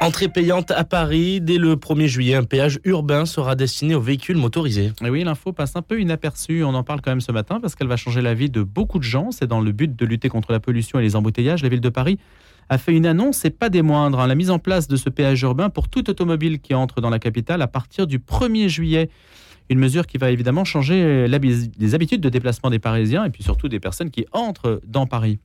Entrée payante à Paris. Dès le 1er juillet, un péage urbain sera destiné aux véhicules motorisés. Et oui, l'info passe un peu inaperçue. On en parle quand même ce matin parce qu'elle va changer la vie de beaucoup de gens. C'est dans le but de lutter contre la pollution et les embouteillages. La ville de Paris a fait une annonce, et pas des moindres, hein. la mise en place de ce péage urbain pour toute automobile qui entre dans la capitale à partir du 1er juillet. Une mesure qui va évidemment changer les habitudes de déplacement des Parisiens et puis surtout des personnes qui entrent dans Paris.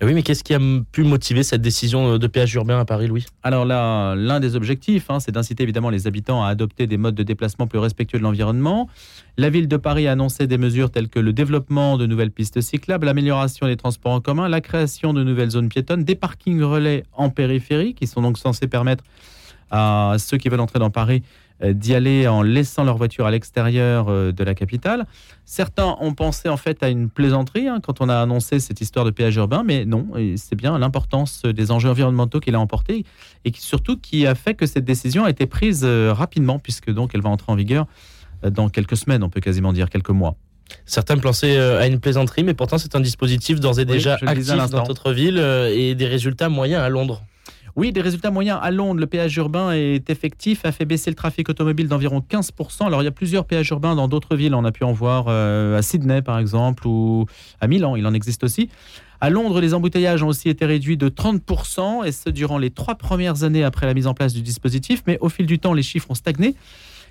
Oui, mais qu'est-ce qui a pu motiver cette décision de péage urbain à Paris, Louis? Alors là, l'un des objectifs, hein, c'est d'inciter évidemment les habitants à adopter des modes de déplacement plus respectueux de l'environnement. La ville de Paris a annoncé des mesures telles que le développement de nouvelles pistes cyclables, l'amélioration des transports en commun, la création de nouvelles zones piétonnes, des parkings relais en périphérie qui sont donc censés permettre à ceux qui veulent entrer dans Paris euh, d'y aller en laissant leur voiture à l'extérieur euh, de la capitale. Certains ont pensé en fait à une plaisanterie hein, quand on a annoncé cette histoire de péage urbain, mais non, c'est bien l'importance des enjeux environnementaux qu'il a emporté et qui, surtout qui a fait que cette décision a été prise euh, rapidement puisque donc elle va entrer en vigueur dans quelques semaines, on peut quasiment dire quelques mois. Certains pensaient à une plaisanterie, mais pourtant c'est un dispositif d'ores et déjà actif dans notre ville et des résultats moyens à Londres. Oui, des résultats moyens à Londres. Le péage urbain est effectif, a fait baisser le trafic automobile d'environ 15%. Alors, il y a plusieurs péages urbains dans d'autres villes. On a pu en voir euh, à Sydney, par exemple, ou à Milan. Il en existe aussi. À Londres, les embouteillages ont aussi été réduits de 30%, et ce durant les trois premières années après la mise en place du dispositif. Mais au fil du temps, les chiffres ont stagné.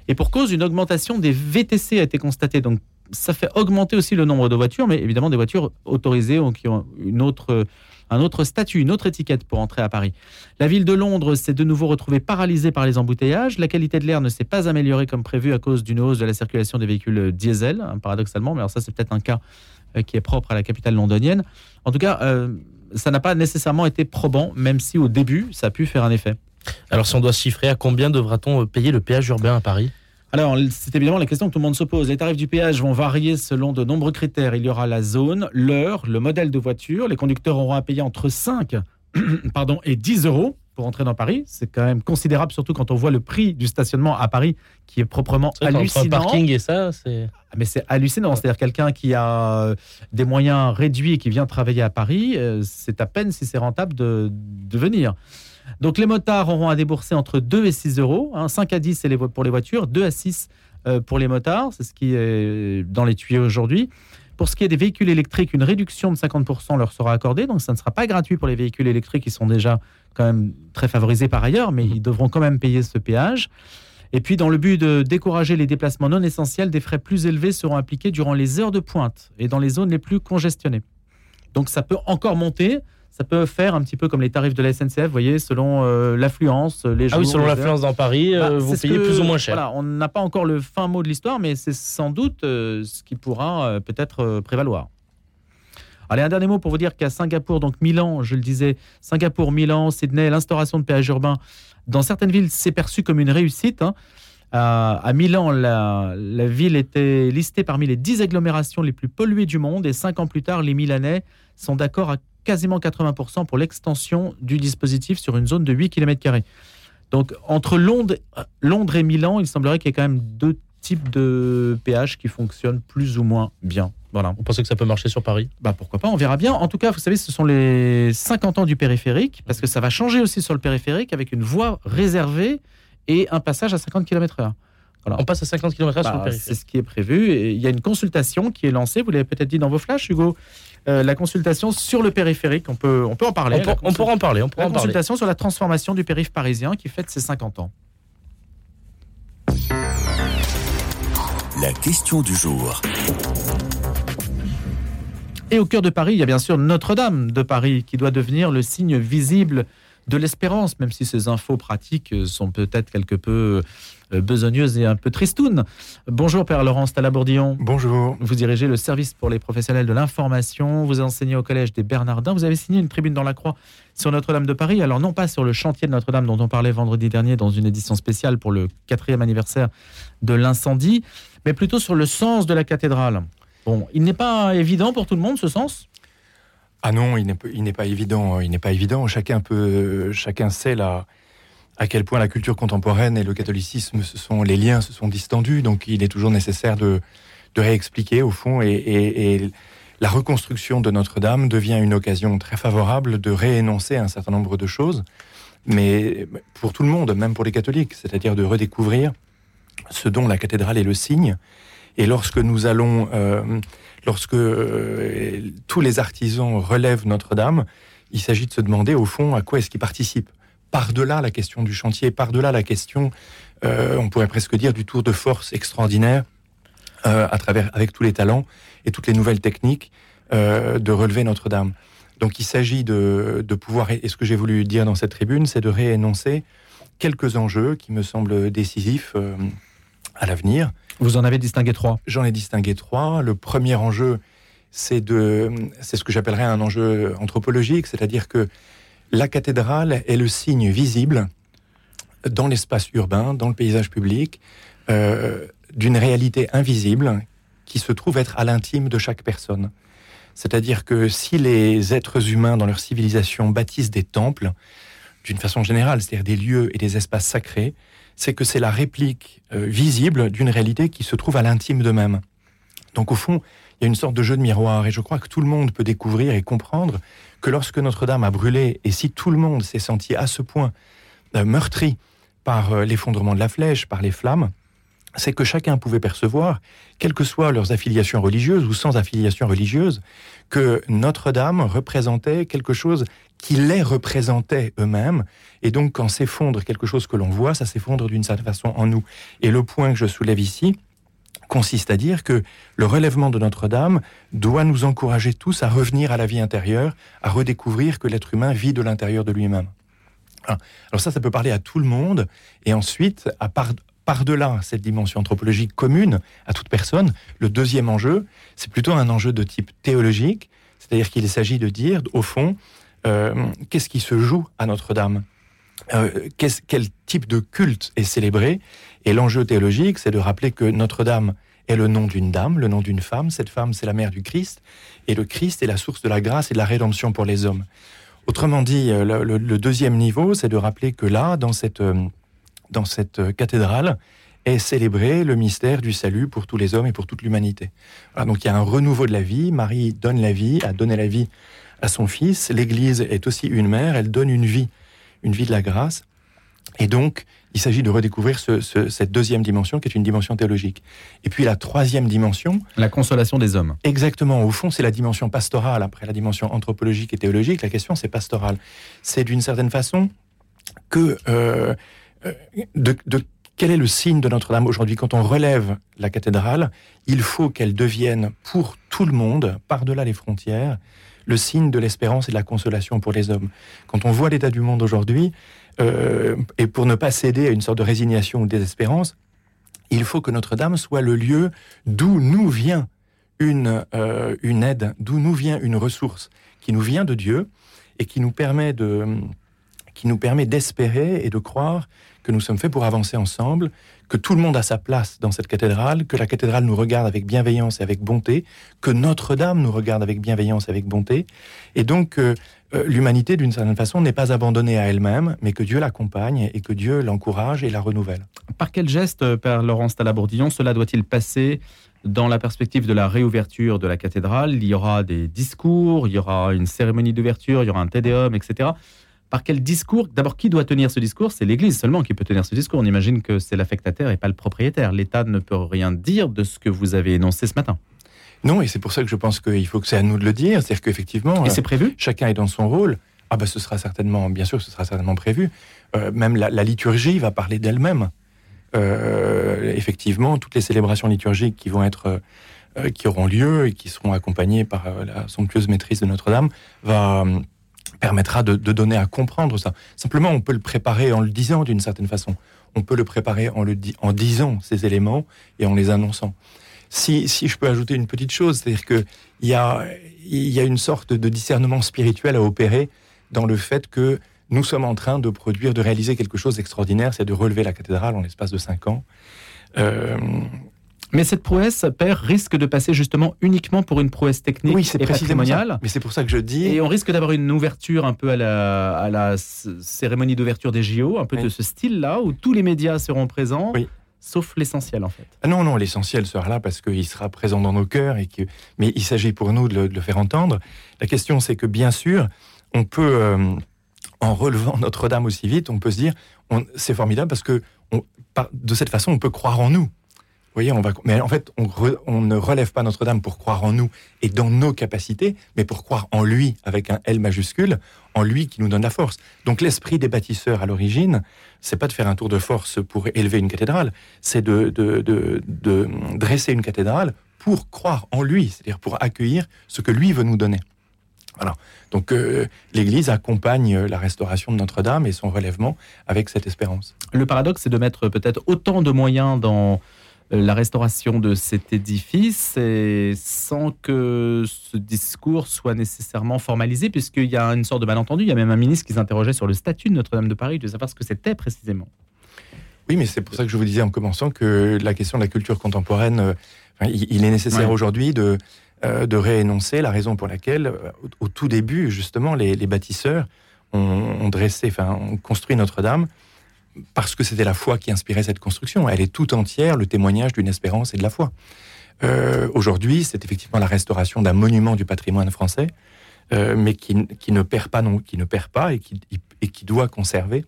Et pour cause, une augmentation des VTC a été constatée. Donc, ça fait augmenter aussi le nombre de voitures, mais évidemment des voitures autorisées qui ont une autre un autre statut, une autre étiquette pour entrer à Paris. La ville de Londres s'est de nouveau retrouvée paralysée par les embouteillages. La qualité de l'air ne s'est pas améliorée comme prévu à cause d'une hausse de la circulation des véhicules diesel, hein, paradoxalement. Mais alors ça, c'est peut-être un cas euh, qui est propre à la capitale londonienne. En tout cas, euh, ça n'a pas nécessairement été probant, même si au début, ça a pu faire un effet. Alors si on doit chiffrer, à combien devra-t-on payer le péage urbain à Paris? Alors, c'est évidemment la question que tout le monde se pose. Les tarifs du péage vont varier selon de nombreux critères. Il y aura la zone, l'heure, le modèle de voiture. Les conducteurs auront à payer entre 5 pardon, et 10 euros pour entrer dans Paris. C'est quand même considérable, surtout quand on voit le prix du stationnement à Paris qui est proprement hallucinant. Entre parking et ça, c'est. Ah, mais c'est hallucinant. C'est-à-dire quelqu'un qui a euh, des moyens réduits et qui vient travailler à Paris, euh, c'est à peine si c'est rentable de, de venir. Donc les motards auront à débourser entre 2 et 6 euros. 5 hein. à 10 c'est pour les voitures, 2 à 6 euh, pour les motards. C'est ce qui est dans les tuyaux aujourd'hui. Pour ce qui est des véhicules électriques, une réduction de 50% leur sera accordée. Donc ça ne sera pas gratuit pour les véhicules électriques qui sont déjà quand même très favorisés par ailleurs, mais ils devront quand même payer ce péage. Et puis, dans le but de décourager les déplacements non essentiels, des frais plus élevés seront appliqués durant les heures de pointe et dans les zones les plus congestionnées. Donc, ça peut encore monter ça peut faire un petit peu comme les tarifs de la SNCF, vous voyez, selon euh, l'affluence, les jours. Ah oui, selon l'affluence dans Paris, euh, bah, vous payez plus ou moins cher. Voilà, on n'a pas encore le fin mot de l'histoire, mais c'est sans doute euh, ce qui pourra peut-être prévaloir. Allez, un dernier mot pour vous dire qu'à Singapour, donc Milan, je le disais, Singapour, Milan, Sydney, l'instauration de péage urbain, dans certaines villes, c'est perçu comme une réussite. Hein. À, Milan, la, la, ville était listée parmi les 10 agglomérations les plus polluées du monde et cinq ans plus tard, les Milanais sont d'accord à quasiment 80% pour l'extension du dispositif sur une zone de 8 km. Donc entre Londres, Londres et Milan, il semblerait qu'il y ait quand même deux types de péages qui fonctionnent plus ou moins bien. Voilà. On pensait que ça peut marcher sur Paris? Bah Pourquoi pas, on verra bien. En tout cas, vous savez, ce sont les 50 ans du périphérique, parce que ça va changer aussi sur le périphérique avec une voie réservée et un passage à 50 km/h. On passe à 50 km/h sur le bah, périphérique. C'est ce qui est prévu. Et il y a une consultation qui est lancée, vous l'avez peut-être dit dans vos flashs, Hugo, euh, la consultation sur le périphérique. On peut, on peut en parler. On, pourra en parler. On la consultation sur la transformation du périph' parisien qui fête ses 50 ans. La question du jour. Et au cœur de Paris, il y a bien sûr Notre-Dame de Paris qui doit devenir le signe visible de l'espérance, même si ces infos pratiques sont peut-être quelque peu euh, besogneuses et un peu tristounes. Bonjour Père Laurence Talabourdillon. Bonjour. Vous dirigez le service pour les professionnels de l'information, vous enseignez au Collège des Bernardins, vous avez signé une tribune dans la Croix sur Notre-Dame de Paris, alors non pas sur le chantier de Notre-Dame dont on parlait vendredi dernier dans une édition spéciale pour le quatrième anniversaire de l'incendie, mais plutôt sur le sens de la cathédrale. Bon, il n'est pas évident pour tout le monde ce sens ah non, il n'est pas évident. Il n'est pas évident. Chacun peut, chacun sait à quel point la culture contemporaine et le catholicisme, ce sont les liens se sont distendus. Donc, il est toujours nécessaire de, réexpliquer au fond. Et, la reconstruction de Notre-Dame devient une occasion très favorable de réénoncer un certain nombre de choses, mais pour tout le monde, même pour les catholiques, c'est-à-dire de redécouvrir ce dont la cathédrale est le signe. Et lorsque nous allons, euh, lorsque euh, tous les artisans relèvent Notre-Dame, il s'agit de se demander au fond à quoi est-ce qu'ils participent. Par-delà la question du chantier, par-delà la question, euh, on pourrait presque dire, du tour de force extraordinaire à travers, avec tous les talents et toutes les nouvelles techniques de relever Notre-Dame. Donc il s'agit de, de, pouvoir, et ce que j'ai voulu dire dans cette tribune, c'est de réénoncer quelques enjeux qui me semblent décisifs à l'avenir. Vous en avez distingué trois J'en ai distingué trois. Le premier enjeu, c'est de, c'est ce que j'appellerais un enjeu anthropologique, c'est-à-dire que la cathédrale est le signe visible dans l'espace urbain, dans le paysage public, euh, d'une réalité invisible qui se trouve être à l'intime de chaque personne. C'est-à-dire que si les êtres humains dans leur civilisation bâtissent des temples, d'une façon générale, c'est-à-dire des lieux et des espaces sacrés, c'est que c'est la réplique euh, visible d'une réalité qui se trouve à l'intime d'eux-mêmes. Donc au fond, il y a une sorte de jeu de miroir, et je crois que tout le monde peut découvrir et comprendre que lorsque Notre-Dame a brûlé, et si tout le monde s'est senti à ce point euh, meurtri par euh, l'effondrement de la flèche, par les flammes, c'est que chacun pouvait percevoir, quelles que soient leurs affiliations religieuses ou sans affiliation religieuse, que Notre-Dame représentait quelque chose qui les représentait eux-mêmes. Et donc, quand s'effondre quelque chose que l'on voit, ça s'effondre d'une certaine façon en nous. Et le point que je soulève ici consiste à dire que le relèvement de Notre-Dame doit nous encourager tous à revenir à la vie intérieure, à redécouvrir que l'être humain vit de l'intérieur de lui-même. Alors ça, ça peut parler à tout le monde. Et ensuite, à part, par-delà cette dimension anthropologique commune à toute personne, le deuxième enjeu, c'est plutôt un enjeu de type théologique, c'est-à-dire qu'il s'agit de dire, au fond, euh, qu'est-ce qui se joue à Notre-Dame? Euh, Quel type de culte est célébré? Et l'enjeu théologique, c'est de rappeler que Notre-Dame est le nom d'une dame, le nom d'une femme. Cette femme, c'est la mère du Christ. Et le Christ est la source de la grâce et de la rédemption pour les hommes. Autrement dit, euh, le, deuxième niveau, c'est de rappeler que là, dans cette dans cette euh, cathédrale est célébré le mystère du salut pour tous les hommes et pour toute l'humanité. donc il y a un renouveau de la vie. Marie donne la vie, a donné la vie à son fils. L'Église est aussi une mère, elle donne une vie, une vie de la grâce. Et donc, il s'agit de redécouvrir cette deuxième dimension qui est une dimension théologique. Et puis la troisième dimension... La consolation des hommes. Exactement. Au fond, c'est la dimension pastorale. Après la dimension anthropologique et théologique, la question, c'est pastorale. C'est d'une certaine façon que... Euh, euh, de, quel est le signe de Notre-Dame aujourd'hui Quand on relève la cathédrale, il faut qu'elle devienne pour tout le monde, par-delà les frontières, le signe de l'espérance et de la consolation pour les hommes. Quand on voit l'état du monde aujourd'hui, euh, et pour ne pas céder à une sorte de résignation ou de désespérance, il faut que Notre-Dame soit le lieu d'où nous vient une, euh, une aide, d'où nous vient une ressource qui nous vient de Dieu et qui nous permet de qui nous permet d'espérer et de croire que nous sommes faits pour avancer ensemble, que tout le monde a sa place dans cette cathédrale, que la cathédrale nous regarde avec bienveillance et avec bonté, que Notre-Dame nous regarde avec bienveillance et avec bonté, et donc euh, euh, l'humanité, d'une certaine façon, n'est pas abandonnée à elle-même, mais que Dieu l'accompagne et que Dieu l'encourage et la renouvelle. Par quel geste, euh, Père Laurence Talabourdillon, cela doit-il passer dans la perspective de la réouverture de la cathédrale? Il y aura des discours, il y aura une cérémonie d'ouverture, il y aura un tédéum, etc par quel discours D'abord, qui doit tenir ce discours? C'est l'Église seulement qui peut tenir ce discours. On imagine que c'est l'affectataire et pas le propriétaire. L'État ne peut rien dire de ce que vous avez énoncé ce matin. Non, et c'est pour ça que je pense qu'il faut que c'est à nous de le dire. C'est-à-dire qu'effectivement, et c'est prévu? chacun est dans son rôle. Ah ben, ce sera certainement, bien sûr, ce sera certainement prévu. Euh, même la, liturgie va parler d'elle-même. Euh, effectivement, toutes les célébrations liturgiques qui vont être, euh, qui auront lieu et qui seront accompagnées par la somptueuse maîtrise de Notre-Dame, va permettra de, donner à comprendre ça. Simplement, on peut le préparer en le disant d'une certaine façon. On peut le préparer en, le disant ces éléments et en les annonçant. Si, je peux ajouter une petite chose, c'est-à-dire qu'il y a, il y a une sorte de discernement spirituel à opérer dans le fait que nous sommes en train de produire, de réaliser quelque chose d'extraordinaire, c'est de relever la cathédrale en l'espace de cinq ans. Euh, mais cette prouesse, Père, risque de passer justement uniquement pour une prouesse technique oui, c'est et patrimoniale. Mais c'est pour ça que je dis. Et on risque d'avoir une ouverture un peu à la, à la cérémonie d'ouverture des JO, un peu de ce style-là, où tous les médias seront présents. Oui. sauf l'essentiel en fait. Ah non, non, l'essentiel sera là parce qu'il sera présent dans nos cœurs, et que... mais il s'agit pour nous de le, faire entendre. La question, c'est que bien sûr, on peut, euh, en relevant Notre-Dame aussi vite, on peut se dire, c'est formidable parce que de cette façon, on peut croire en nous voyez, on va, mais en fait, on, ne relève pas Notre-Dame pour croire en nous et dans nos capacités, mais pour croire en lui avec un L majuscule, en lui qui nous donne la force. Donc l'esprit des bâtisseurs à l'origine, c'est pas de faire un tour de force pour élever une cathédrale, c'est de, de, dresser une cathédrale pour croire en lui, c'est-à-dire pour accueillir ce que lui veut nous donner. Voilà. Donc euh, l'Église accompagne la restauration de Notre-Dame et son relèvement avec cette espérance. Le paradoxe, c'est de mettre peut-être autant de moyens dans la restauration de cet édifice et sans que ce discours soit nécessairement formalisé, puisqu'il y a une sorte de malentendu. Il y a même un ministre qui s'interrogeait sur le statut de Notre-Dame de Paris, de savoir ce que c'était précisément. Oui, mais c'est pour ça que je vous disais en commençant que la question de la culture contemporaine, euh, il, est nécessaire aujourd'hui de, euh, de réénoncer la raison pour laquelle, au, tout début, justement, les, bâtisseurs ont, ont dressé, enfin, ont construit Notre-Dame parce que c'était la foi qui inspirait cette construction. Elle est tout entière le témoignage d'une espérance et de la foi. Euh, aujourd'hui, c'est effectivement la restauration d'un monument du patrimoine français, euh, mais qui, ne perd pas, non, qui ne perd pas et qui, et qui doit conserver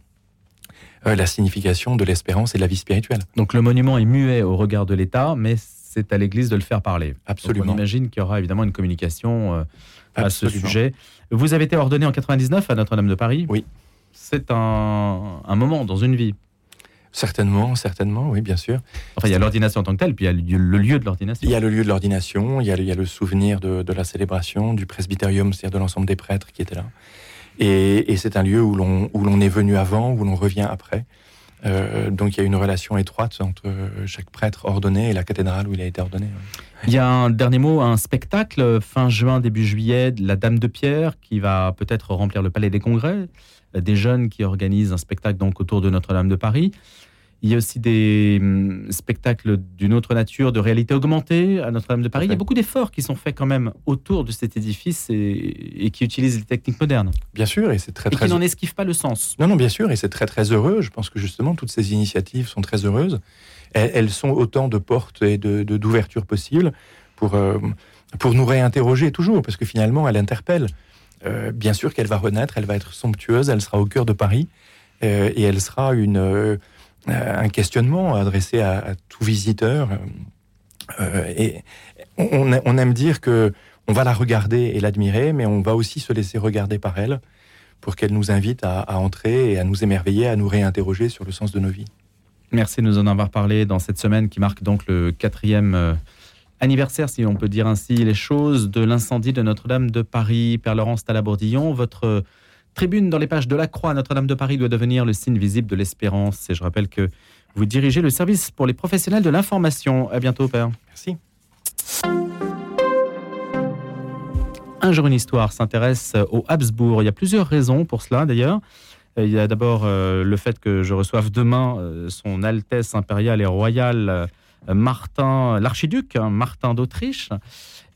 euh, la signification de l'espérance et de la vie spirituelle. Donc le monument est muet au regard de l'État, mais c'est à l'Église de le faire parler. Absolument. on imagine qu'il y aura évidemment une communication à ce sujet. Vous avez été ordonné en 99 à Notre-Dame de Paris? Oui c'est un, moment dans une vie. Certainement, certainement, oui, bien sûr. Enfin, il y a l'ordination en tant que telle, puis il y a le lieu de l'ordination. Il y a le lieu de l'ordination, il, y a le souvenir de, la célébration, du presbytérium, c'est-à-dire de l'ensemble des prêtres qui étaient là. Et, c'est un lieu où l'on est venu avant, où l'on revient après. Euh, donc il y a une relation étroite entre chaque prêtre ordonné et la cathédrale où il a été ordonné. Il y a un dernier mot, un spectacle fin juin, début juillet, la Dame de Pierre, qui va peut-être remplir le Palais des Congrès des jeunes qui organisent un spectacle donc autour de Notre-Dame de Paris. Il y a aussi des hum, spectacles d'une autre nature, de réalité augmentée à Notre-Dame de Paris. Il y a beaucoup d'efforts qui sont faits quand même autour de cet édifice et, qui utilisent les techniques modernes. Bien sûr, et c'est très, et qui n'en esquivent pas le sens. Non, non, bien sûr, et c'est très très heureux. Je pense que justement toutes ces initiatives sont très heureuses. Elles, sont autant de portes et de d'ouvertures possibles pour euh, pour nous réinterroger toujours, parce que finalement, elles interpellent. Euh, bien sûr qu'elle va renaître, elle va être somptueuse, elle sera au cœur de Paris euh, et elle sera une, un questionnement adressé à, tout visiteur. et on, aime dire que on va la regarder et l'admirer, mais on va aussi se laisser regarder par elle pour qu'elle nous invite à, à, entrer et à nous émerveiller, à nous réinterroger sur le sens de nos vies. Merci de nous en avoir parlé dans cette semaine qui marque donc le quatrième anniversaire, si on peut dire ainsi les choses, de l'incendie de Notre-Dame de Paris. Père Laurence Talabourdillon, votre tribune dans les pages de la Croix Notre-Dame de Paris doit devenir le signe visible de l'espérance. Et je rappelle que vous dirigez le service pour les professionnels de l'information. À bientôt, Père. Merci. Un jour une histoire s'intéresse aux Habsbourg. Il y a plusieurs raisons pour cela d'ailleurs. Il y a d'abord euh, le fait que je reçoive demain euh, son Altesse impériale et royale Martin, l'archiduc hein, Martin d'Autriche,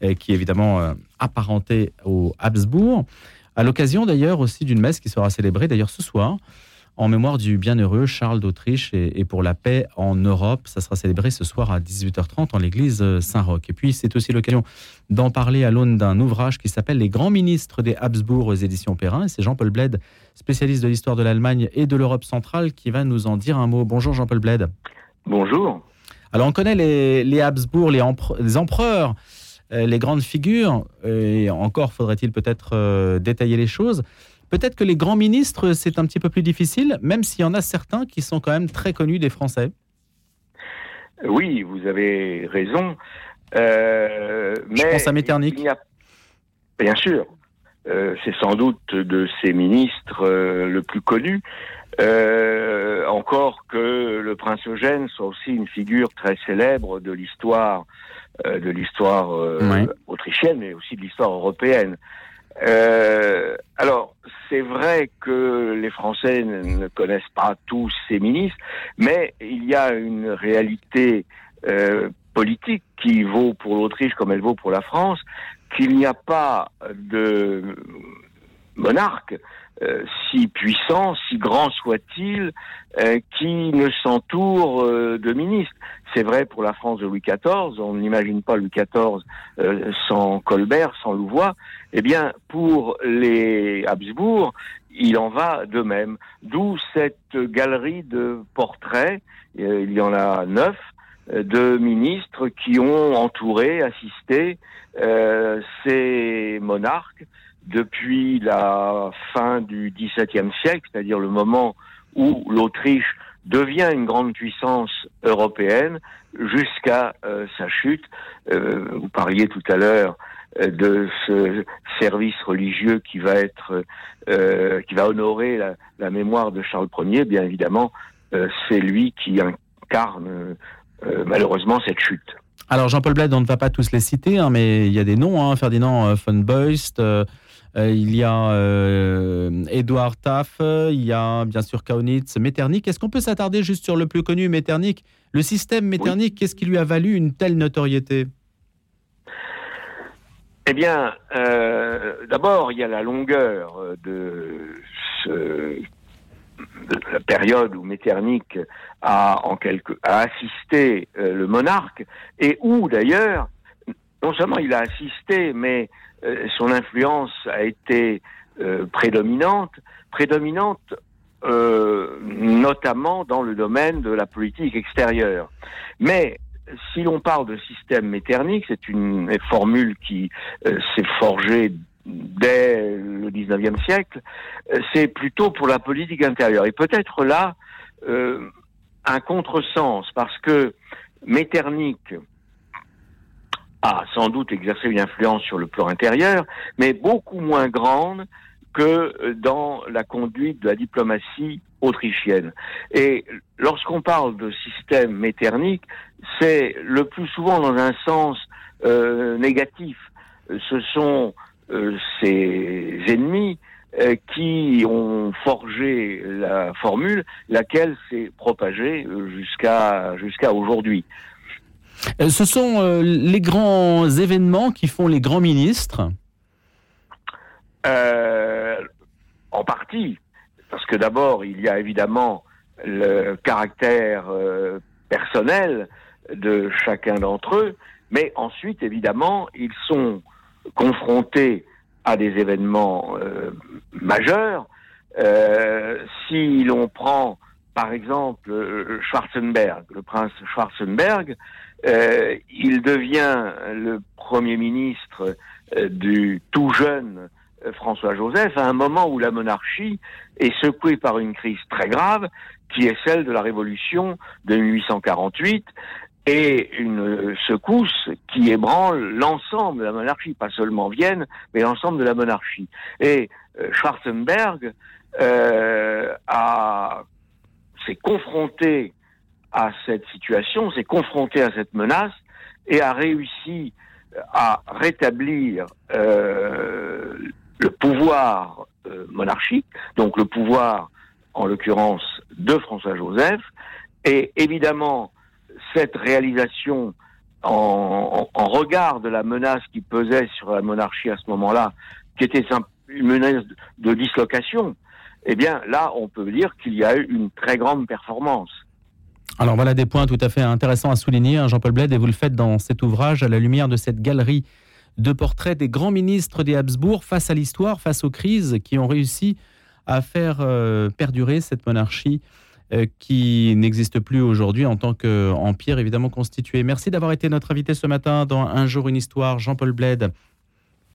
euh, qui est évidemment euh, apparenté au Habsbourg, à l'occasion d'ailleurs aussi d'une messe qui sera célébrée d'ailleurs ce soir en mémoire du bienheureux Charles d'Autriche et, pour la paix en Europe. Ça sera célébré ce soir à 18h30 en l'église Saint-Roch. Et puis c'est aussi l'occasion d'en parler à l'aune d'un ouvrage qui s'appelle Les grands ministres des Habsbourg aux éditions Perrin. C'est Jean-Paul Bled, spécialiste de l'histoire de l'Allemagne et de l'Europe centrale, qui va nous en dire un mot. Bonjour Jean-Paul Bled. Bonjour. Alors on connaît les, Habsbourg, les, empereurs, les grandes figures, et encore faudrait-il peut-être euh, détailler les choses. Peut-être que les grands ministres, c'est un petit peu plus difficile, même s'il y en a certains qui sont quand même très connus des Français. Oui, vous avez raison. Euh, Je pense à Metternich. Bien sûr. C'est sans doute de ces ministres le plus connu. Euh, encore que le prince Eugène soit aussi une figure très célèbre de l'histoire euh, de l'histoire euh, autrichienne, mais aussi de l'histoire européenne. Euh, alors, c'est vrai que les Français ne, connaissent pas tous ces ministres, mais il y a une réalité euh, politique qui vaut pour l'Autriche comme elle vaut pour la France, qu'il n'y a pas de monarque, euh, si puissant, si grand soit-il, euh, qui ne s'entoure euh, de ministres. C'est vrai pour la France de Louis XIV, on n'imagine pas Louis XIV sans Colbert, sans Louvois. Eh bien, pour les Habsbourg, il en va de même. D'où cette galerie de portraits, il y en a neuf, de ministres qui ont entouré, assisté ces monarques depuis la fin du XVIIe siècle, c'est-à-dire le moment où l'Autriche devient une grande puissance européenne jusqu'à euh, sa chute. Euh, vous parliez tout à l'heure euh, de ce service religieux qui va être, qui va honorer la, la, mémoire de Charles Ier. Bien évidemment, c'est lui qui incarne malheureusement cette chute. Alors Jean-Paul Bled, on ne va pas tous les citer, hein, mais il y a des noms, hein, Ferdinand von Beust, euh, il y a euh, Edouard Taff, il y a bien sûr Kaunitz, Metternich. Est-ce qu'on peut s'attarder juste sur le plus connu, Metternich? Le système Metternich, qu'est-ce qui lui a valu une telle notoriété? Eh bien, euh, d'abord, il y a la longueur de, la période où Metternich a, assisté le monarque et où, d'ailleurs, non seulement il a assisté, mais euh, son influence a été euh, prédominante, prédominante euh, notamment dans le domaine de la politique extérieure. Mais si l'on parle de système méternique, c'est une formule qui s'est forgée dès le 19e siècle, c'est plutôt pour la politique intérieure. Et peut-être là un contresens, parce que Metternich a sans doute exercé une influence sur le plan intérieur, mais beaucoup moins grande que dans la conduite de la diplomatie autrichienne. Et lorsqu'on parle de système méternique, c'est le plus souvent dans un sens euh, négatif. Ce sont euh, ses ennemis euh, qui ont forgé la formule, laquelle s'est propagée jusqu'à jusqu'à aujourd'hui. Euh, ce sont euh, les grands événements qui font les grands ministres. Euh, En partie, parce que d'abord, il y a évidemment le caractère personnel de chacun d'entre eux, mais ensuite, évidemment, ils sont confrontés à des événements majeurs. si l'on prend par exemple Schwarzenberg, le prince Schwarzenberg, euh, il devient le Premier ministre euh, du tout jeune euh, François Joseph à un moment où la monarchie est secouée par une crise très grave qui est celle de la Révolution de 1848 et une secousse qui ébranle l'ensemble de la monarchie, pas seulement Vienne, mais l'ensemble de la monarchie. Et Schwarzenberg a s'est confronté à cette situation, s'est confronté à cette menace et a réussi à rétablir euh, le pouvoir euh, monarchique, donc le pouvoir en l'occurrence de François Joseph, et évidemment cette réalisation en, regard de la menace qui pesait sur la monarchie à ce moment-là, qui était une menace de dislocation, eh bien là on peut dire qu'il y a eu une très grande performance. Alors voilà des points tout à fait intéressants à souligner, hein, Jean-Paul Bled, et vous le faites dans cet ouvrage à la lumière de cette galerie de portraits des grands ministres des Habsbourg face à l'histoire, face aux crises qui ont réussi à faire euh, perdurer cette monarchie qui n'existe plus aujourd'hui en tant qu'empire évidemment constitué. Merci d'avoir été notre invité ce matin dans Un jour une histoire, Jean-Paul Bled.